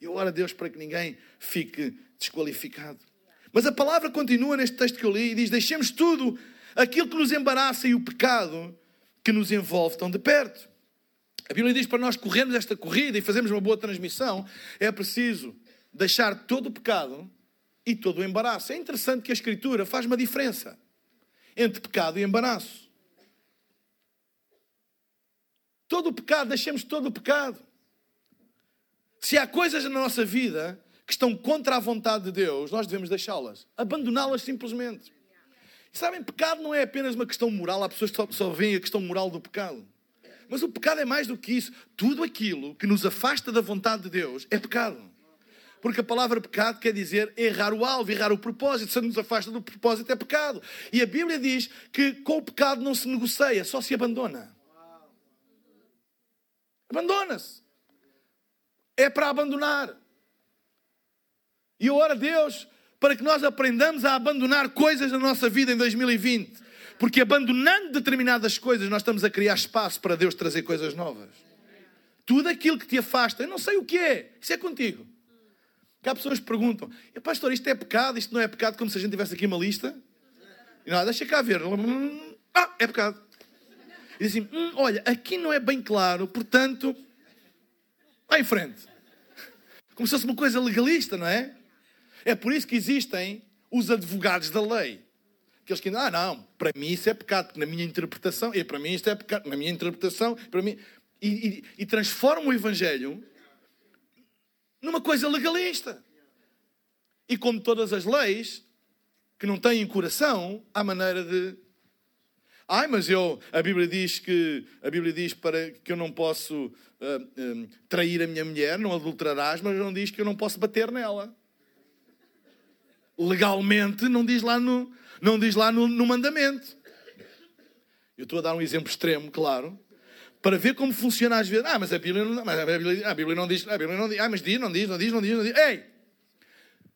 E oro a Deus para que ninguém fique desqualificado. Mas a palavra continua neste texto que eu li e diz: Deixemos tudo aquilo que nos embaraça e o pecado que nos envolve tão de perto. A Bíblia diz para nós corrermos esta corrida e fazermos uma boa transmissão, é preciso deixar todo o pecado e todo o embaraço. É interessante que a Escritura faz uma diferença entre pecado e embaraço. Todo o pecado, deixemos todo o pecado. Se há coisas na nossa vida que estão contra a vontade de Deus, nós devemos deixá-las, abandoná-las simplesmente. E sabem, pecado não é apenas uma questão moral, há pessoas que só, só veem a questão moral do pecado. Mas o pecado é mais do que isso. Tudo aquilo que nos afasta da vontade de Deus é pecado. Porque a palavra pecado quer dizer errar o alvo, errar o propósito. Se nos afasta do propósito, é pecado. E a Bíblia diz que com o pecado não se negocia, só se abandona. Abandona-se. É para abandonar. E eu oro a Deus para que nós aprendamos a abandonar coisas na nossa vida em 2020. Porque abandonando determinadas coisas, nós estamos a criar espaço para Deus trazer coisas novas. Tudo aquilo que te afasta, eu não sei o que é, isso é contigo. Que há pessoas que perguntam, pastor, isto é pecado, isto não é pecado, como se a gente tivesse aqui uma lista. E não, deixa cá ver. Ah, é pecado. E diz assim, hum, olha, aqui não é bem claro, portanto, vai em frente. Como se fosse uma coisa legalista, não é? É por isso que existem os advogados da lei. Aqueles que dizem, ah, não, para mim isso é pecado, porque na minha interpretação, e para mim isto é pecado, na minha interpretação, para mim. E, e, e transformam o Evangelho numa coisa legalista. E como todas as leis que não têm coração, há maneira de. Ai, mas eu, a Bíblia diz que a Bíblia diz para que eu não posso uh, uh, trair a minha mulher, não adulterarás, mas não diz que eu não posso bater nela legalmente não diz lá no, não diz lá no, no mandamento. Eu estou a dar um exemplo extremo, claro, para ver como funciona às vezes. Ah, mas a Bíblia não, mas a Bíblia, a Bíblia não diz, a Bíblia não diz. Ah, mas diz, não diz, não diz, não diz, não diz. Ei!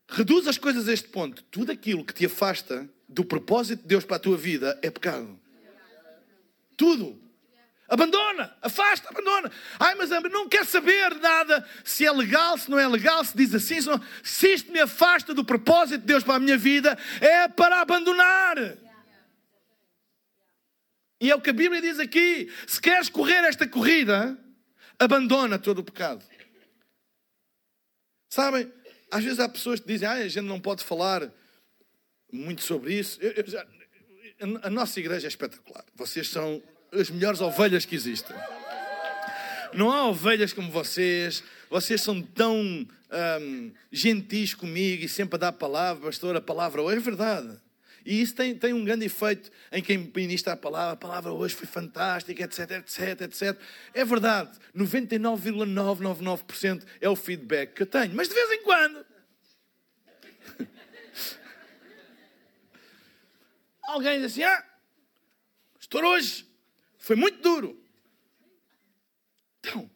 Reduz as coisas a este ponto. Tudo aquilo que te afasta do propósito de Deus para a tua vida é pecado. Tudo. Abandona, afasta, abandona. Ai, mas não quer saber nada se é legal, se não é legal, se diz assim, se, não... se isto me afasta do propósito de Deus para a minha vida, é para abandonar. E é o que a Bíblia diz aqui: se queres correr esta corrida, abandona todo o pecado. Sabem, às vezes há pessoas que dizem, ah, a gente não pode falar muito sobre isso. Eu, eu já... a nossa igreja é espetacular. Vocês são as melhores ovelhas que existem. Não há ovelhas como vocês. Vocês são tão um, gentis comigo e sempre a dar palavra, pastor, a palavra hoje é verdade. E isso tem, tem um grande efeito em quem ministra a palavra. A palavra hoje foi fantástica, etc, etc, etc. É verdade, 99,999% é o feedback que eu tenho. Mas de vez em quando. Alguém diz assim: Ah, pastor, hoje foi muito duro. Então,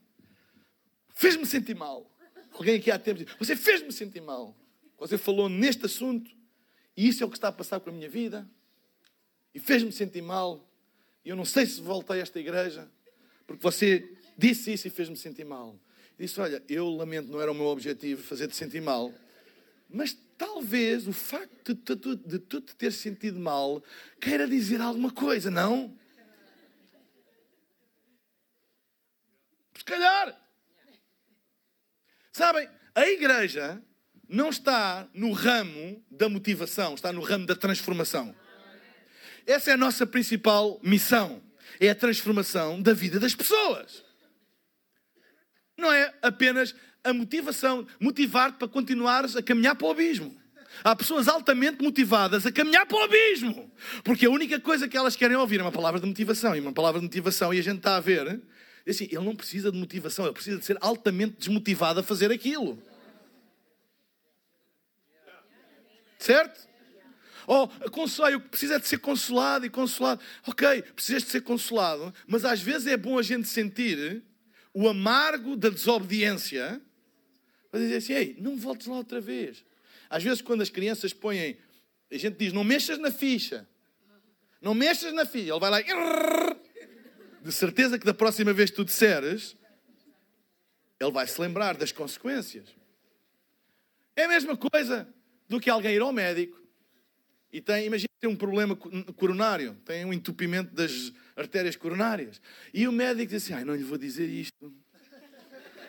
fez-me sentir mal. Alguém aqui há tempo diz: Você fez-me sentir mal. Você falou neste assunto e isso é o que está a passar com a minha vida. E fez-me sentir mal. E eu não sei se voltei a esta igreja porque você disse isso e fez-me sentir mal. E disse: Olha, eu lamento, não era o meu objetivo fazer-te sentir mal. Mas talvez o facto de tu, de tu te ter sentido mal queira dizer alguma coisa, não? Se calhar. Sabem, a igreja não está no ramo da motivação, está no ramo da transformação. Essa é a nossa principal missão. É a transformação da vida das pessoas. Não é apenas a motivação, motivar-te para continuares a caminhar para o abismo. Há pessoas altamente motivadas a caminhar para o abismo, porque a única coisa que elas querem ouvir é uma palavra de motivação, e uma palavra de motivação, e a gente está a ver Assim, ele não precisa de motivação, ele precisa de ser altamente desmotivado a fazer aquilo. Certo? Oh, conselho, precisa de ser consolado e consolado. Ok, precisas de ser consolado, mas às vezes é bom a gente sentir o amargo da desobediência para dizer assim: ei, não voltes lá outra vez. Às vezes, quando as crianças põem, a gente diz: não mexas na ficha, não mexas na ficha, ele vai lá de certeza que da próxima vez que tu disseres, ele vai se lembrar das consequências. É a mesma coisa do que alguém ir ao médico e tem, imagina, tem um problema coronário, tem um entupimento das artérias coronárias. E o médico diz assim: Ai, não lhe vou dizer isto.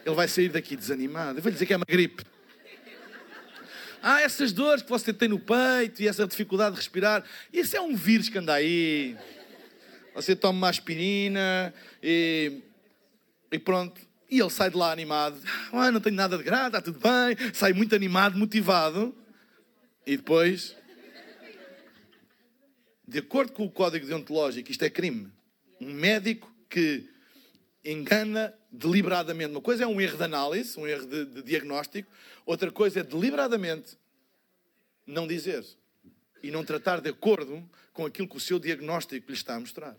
Ele vai sair daqui desanimado. Eu vou lhe dizer que é uma gripe. Ah, essas dores que você tem no peito e essa dificuldade de respirar, isso é um vírus que anda aí você toma uma aspirina e, e pronto. E ele sai de lá animado. Ah, não tenho nada de grave, está tudo bem. Sai muito animado, motivado. E depois, de acordo com o código deontológico, isto é crime. Um médico que engana deliberadamente. Uma coisa é um erro de análise, um erro de, de diagnóstico. Outra coisa é deliberadamente não dizer e não tratar de acordo com aquilo que o seu diagnóstico lhe está a mostrar.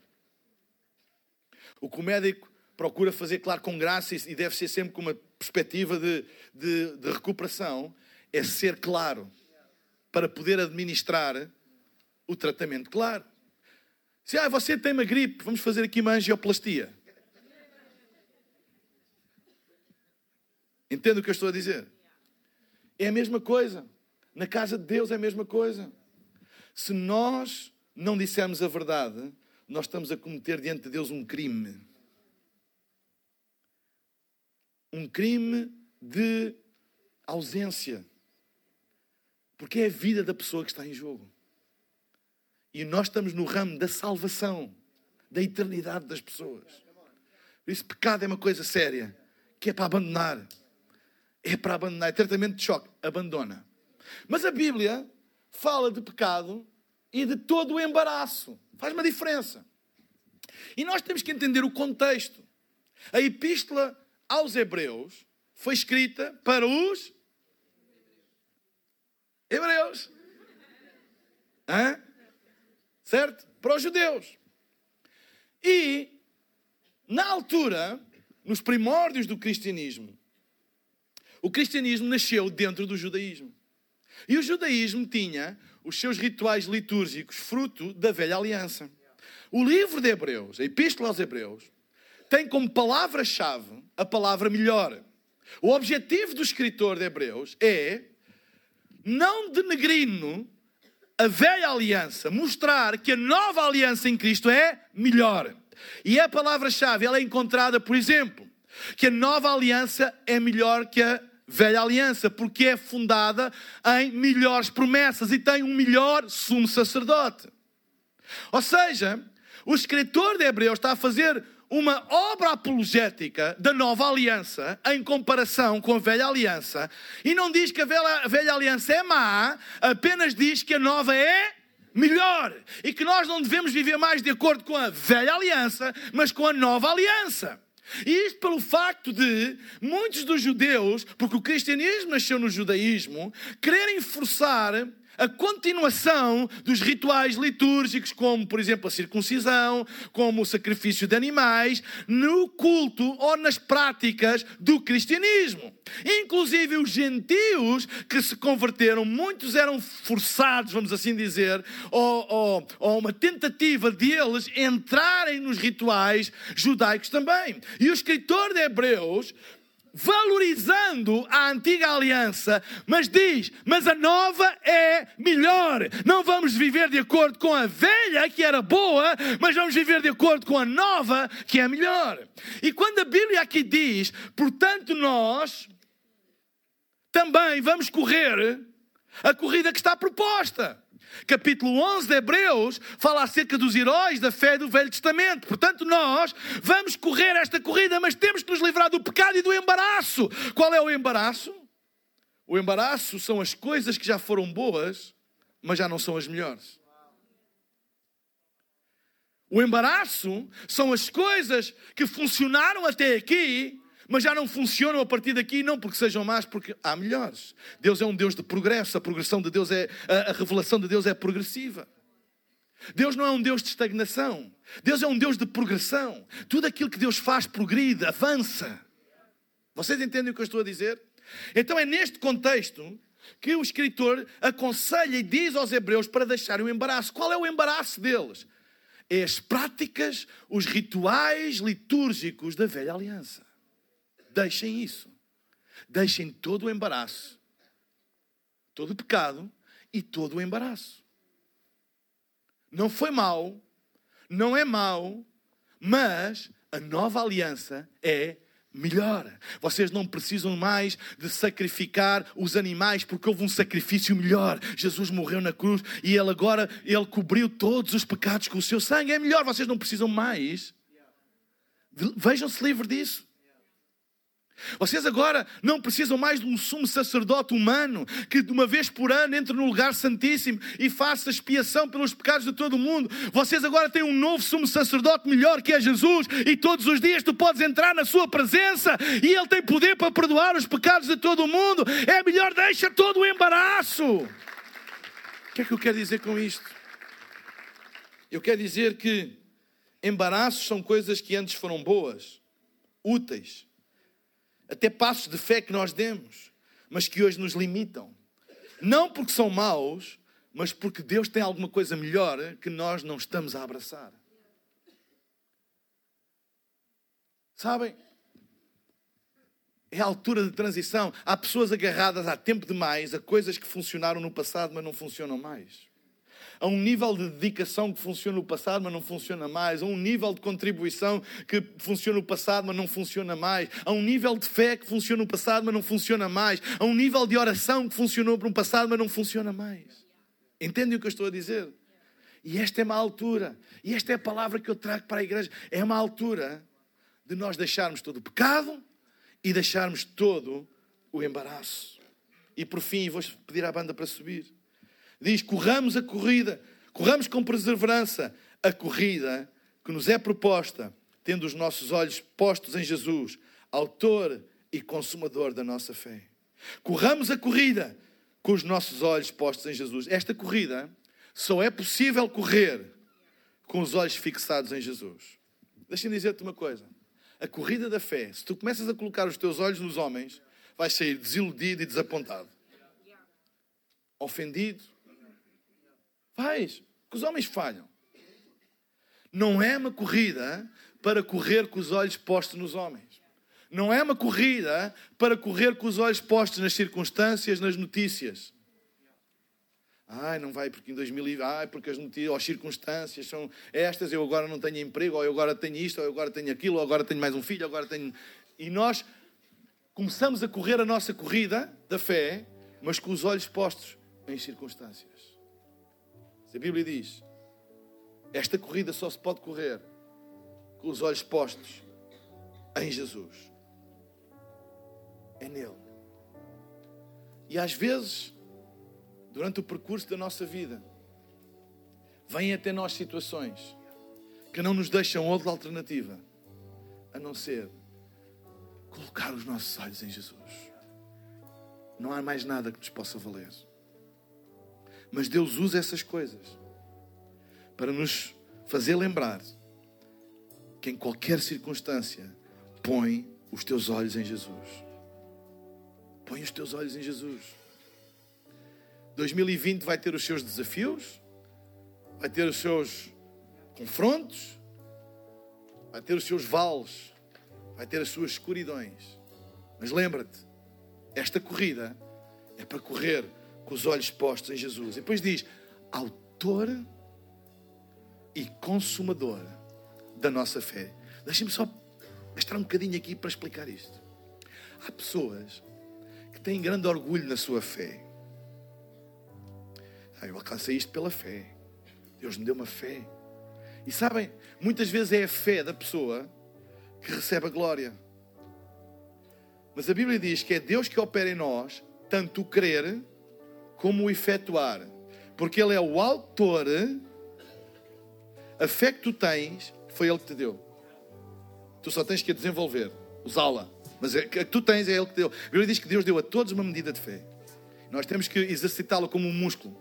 O que o médico procura fazer, claro, com graça e deve ser sempre com uma perspectiva de, de, de recuperação, é ser claro para poder administrar o tratamento claro. Se ah, você tem uma gripe, vamos fazer aqui uma angioplastia. Entende o que eu estou a dizer? É a mesma coisa. Na casa de Deus é a mesma coisa. Se nós não dissermos a verdade, nós estamos a cometer diante de Deus um crime. Um crime de ausência. Porque é a vida da pessoa que está em jogo. E nós estamos no ramo da salvação, da eternidade das pessoas. Por isso, pecado é uma coisa séria, que é para abandonar. É para abandonar. É tratamento de choque. Abandona. Mas a Bíblia fala de pecado e de todo o embaraço. Faz uma diferença. E nós temos que entender o contexto. A epístola aos Hebreus foi escrita para os Hebreus. Hã? Certo? Para os judeus. E, na altura, nos primórdios do cristianismo, o cristianismo nasceu dentro do judaísmo. E o judaísmo tinha os seus rituais litúrgicos fruto da velha aliança. O livro de Hebreus, a Epístola aos Hebreus, tem como palavra-chave a palavra melhor. O objetivo do escritor de Hebreus é não denegrindo a velha aliança, mostrar que a nova aliança em Cristo é melhor. E a palavra-chave ela é encontrada, por exemplo, que a nova aliança é melhor que a velha aliança, porque é fundada em melhores promessas e tem um melhor sumo sacerdote. Ou seja, o escritor de Hebreus está a fazer uma obra apologética da nova aliança em comparação com a velha aliança e não diz que a velha, a velha aliança é má, apenas diz que a nova é melhor e que nós não devemos viver mais de acordo com a velha aliança, mas com a nova aliança. E isto pelo facto de muitos dos judeus, porque o cristianismo nasceu no judaísmo, quererem forçar a continuação dos rituais litúrgicos, como, por exemplo, a circuncisão, como o sacrifício de animais, no culto ou nas práticas do cristianismo. Inclusive os gentios que se converteram, muitos eram forçados, vamos assim dizer, ou, ou, ou uma tentativa deles entrarem nos rituais judaicos também. E o escritor de Hebreus valorizando a antiga aliança, mas diz: mas a nova é melhor. Não vamos viver de acordo com a velha, que era boa, mas vamos viver de acordo com a nova, que é melhor. E quando a Bíblia aqui diz, portanto, nós também vamos correr a corrida que está proposta capítulo 11 de Hebreus, fala acerca dos heróis da fé do Velho Testamento. Portanto, nós vamos correr esta corrida, mas temos que nos livrar do pecado e do embaraço. Qual é o embaraço? O embaraço são as coisas que já foram boas, mas já não são as melhores. O embaraço são as coisas que funcionaram até aqui, mas já não funcionam a partir daqui, não porque sejam más, porque há melhores. Deus é um Deus de progresso, a progressão de Deus é, a, a revelação de Deus é progressiva. Deus não é um Deus de estagnação, Deus é um Deus de progressão. Tudo aquilo que Deus faz progride, avança. Vocês entendem o que eu estou a dizer? Então é neste contexto que o escritor aconselha e diz aos hebreus para deixarem o embaraço. Qual é o embaraço deles? É as práticas, os rituais litúrgicos da velha aliança. Deixem isso. Deixem todo o embaraço, todo o pecado e todo o embaraço. Não foi mal, não é mal, mas a nova aliança é melhor. Vocês não precisam mais de sacrificar os animais porque houve um sacrifício melhor. Jesus morreu na cruz e ele agora ele cobriu todos os pecados com o seu sangue. É melhor, vocês não precisam mais. Vejam-se livre disso. Vocês agora não precisam mais de um sumo sacerdote humano que de uma vez por ano entre no lugar santíssimo e faça expiação pelos pecados de todo o mundo. Vocês agora têm um novo sumo sacerdote melhor que é Jesus e todos os dias tu podes entrar na sua presença e ele tem poder para perdoar os pecados de todo o mundo. É melhor deixa todo o embaraço. O que é que eu quero dizer com isto? Eu quero dizer que embaraços são coisas que antes foram boas úteis, até passos de fé que nós demos, mas que hoje nos limitam. Não porque são maus, mas porque Deus tem alguma coisa melhor que nós não estamos a abraçar. Sabem? É a altura de transição. Há pessoas agarradas há tempo demais a coisas que funcionaram no passado, mas não funcionam mais. A um nível de dedicação que funciona no passado, mas não funciona mais. A um nível de contribuição que funciona no passado, mas não funciona mais. A um nível de fé que funciona no passado, mas não funciona mais. A um nível de oração que funcionou para um passado, mas não funciona mais. Entendem o que eu estou a dizer? E esta é uma altura. E esta é a palavra que eu trago para a igreja. É uma altura de nós deixarmos todo o pecado e deixarmos todo o embaraço. E por fim, vou pedir à banda para subir. Diz: corramos a corrida, corramos com perseverança a corrida que nos é proposta, tendo os nossos olhos postos em Jesus, Autor e Consumador da nossa fé. Corramos a corrida com os nossos olhos postos em Jesus. Esta corrida só é possível correr com os olhos fixados em Jesus. Deixa-me dizer-te uma coisa a corrida da fé, se tu começas a colocar os teus olhos nos homens, vais sair desiludido e desapontado. Ofendido. Vais. Que os homens falham. Não é uma corrida para correr com os olhos postos nos homens. Não é uma corrida para correr com os olhos postos nas circunstâncias, nas notícias. Ai, não vai porque em 2000, ai, porque as notícias, ou as circunstâncias são estas, eu agora não tenho emprego, ou eu agora tenho isto, ou eu agora tenho aquilo, ou agora tenho mais um filho, ou agora tenho. E nós começamos a correr a nossa corrida da fé, mas com os olhos postos em circunstâncias. A Bíblia diz: esta corrida só se pode correr com os olhos postos em Jesus. É nele. E às vezes durante o percurso da nossa vida, vêm até nós situações que não nos deixam outra alternativa a não ser colocar os nossos olhos em Jesus. Não há mais nada que nos possa valer. Mas Deus usa essas coisas para nos fazer lembrar que em qualquer circunstância põe os teus olhos em Jesus. Põe os teus olhos em Jesus. 2020 vai ter os seus desafios, vai ter os seus confrontos, vai ter os seus vales, vai ter as suas escuridões. Mas lembra-te, esta corrida é para correr com os olhos postos em Jesus. E depois diz: Autor e Consumador da nossa fé. Deixem-me só estar um bocadinho aqui para explicar isto. Há pessoas que têm grande orgulho na sua fé. Ah, eu alcancei isto pela fé. Deus me deu uma fé. E sabem, muitas vezes é a fé da pessoa que recebe a glória. Mas a Bíblia diz que é Deus que opera em nós, tanto o crer como o efetuar. Porque Ele é o autor, a fé que tu tens, foi Ele que te deu. Tu só tens que a desenvolver, usá-la. Mas a que tu tens é Ele que te deu. A Bíblia diz que Deus deu a todos uma medida de fé. Nós temos que exercitá-la como um músculo.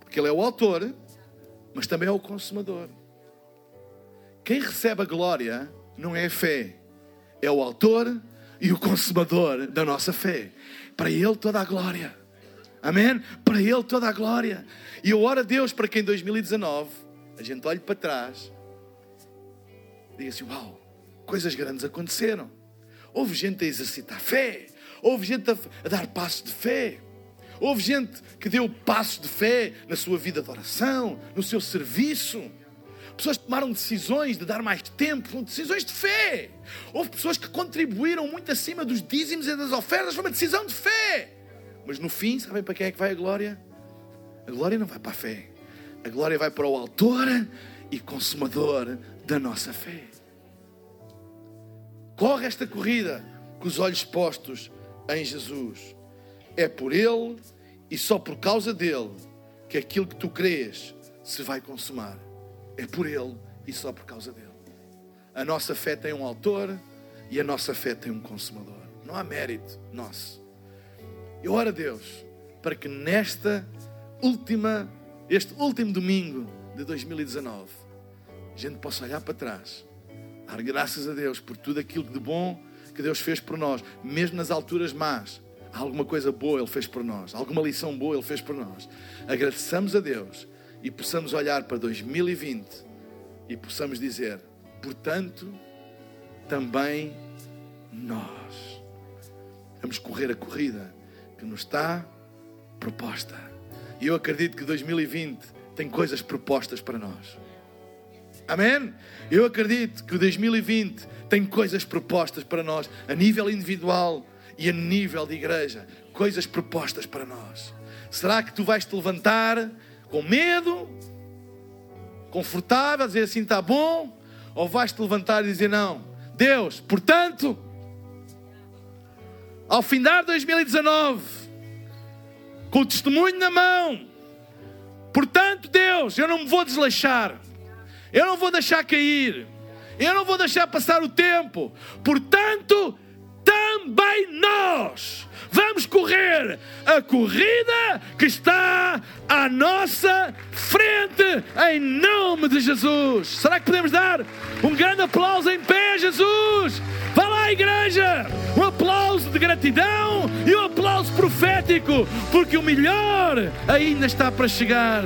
Porque Ele é o autor, mas também é o consumador. Quem recebe a glória não é a fé, é o autor e o consumador da nossa fé. Para Ele toda a glória. Amém? Para Ele toda a glória. E eu oro a Deus para que em 2019 a gente olhe para trás e diga assim: Uau, coisas grandes aconteceram. Houve gente a exercitar fé, houve gente a, dar passos de fé, Houve gente que deu passos de fé na sua vida de oração, no seu serviço. Pessoas tomaram decisões de dar mais tempo, decisões de fé. Houve pessoas que contribuíram muito acima dos dízimos e das ofertas, foi uma decisão de fé. Mas no fim, sabem para quem é que vai a glória? A glória não vai para a fé. A glória vai para o autor e consumador da nossa fé. Corre esta corrida com os olhos postos em Jesus. É por Ele e só por causa dele que aquilo que tu crês se vai consumar. É por Ele e só por causa dele. A nossa fé tem um autor e a nossa fé tem um consumador. Não há mérito nosso. Eu oro a Deus para que nesta última, este último domingo de 2019, a gente possa olhar para trás Dar graças a Deus por tudo aquilo de bom que Deus fez por nós, mesmo nas alturas más. Alguma coisa boa Ele fez por nós, alguma lição boa Ele fez por nós. Agradeçamos a Deus e possamos olhar para 2020 e possamos dizer: portanto, também nós vamos correr a corrida que nos está proposta. E eu acredito que 2020 tem coisas propostas para nós. Amém? Eu acredito que 2020 tem coisas propostas para nós, a nível individual e a nível de igreja. Coisas propostas para nós. Será que tu vais te levantar com medo, confortável, dizer assim está bom? Ou vais te levantar e dizer não? Deus, portanto, ao findar 2019, com o testemunho na mão, portanto, Deus, eu não me vou desleixar. Eu não vou deixar cair. Eu não vou deixar passar o tempo. Portanto, também nós vamos correr a corrida que está à nossa frente, em nome de Jesus. Será que podemos dar um grande aplauso em pé, Jesus? Vá lá, igreja! Um aplauso de gratidão e um aplauso profético, porque o melhor ainda está para chegar.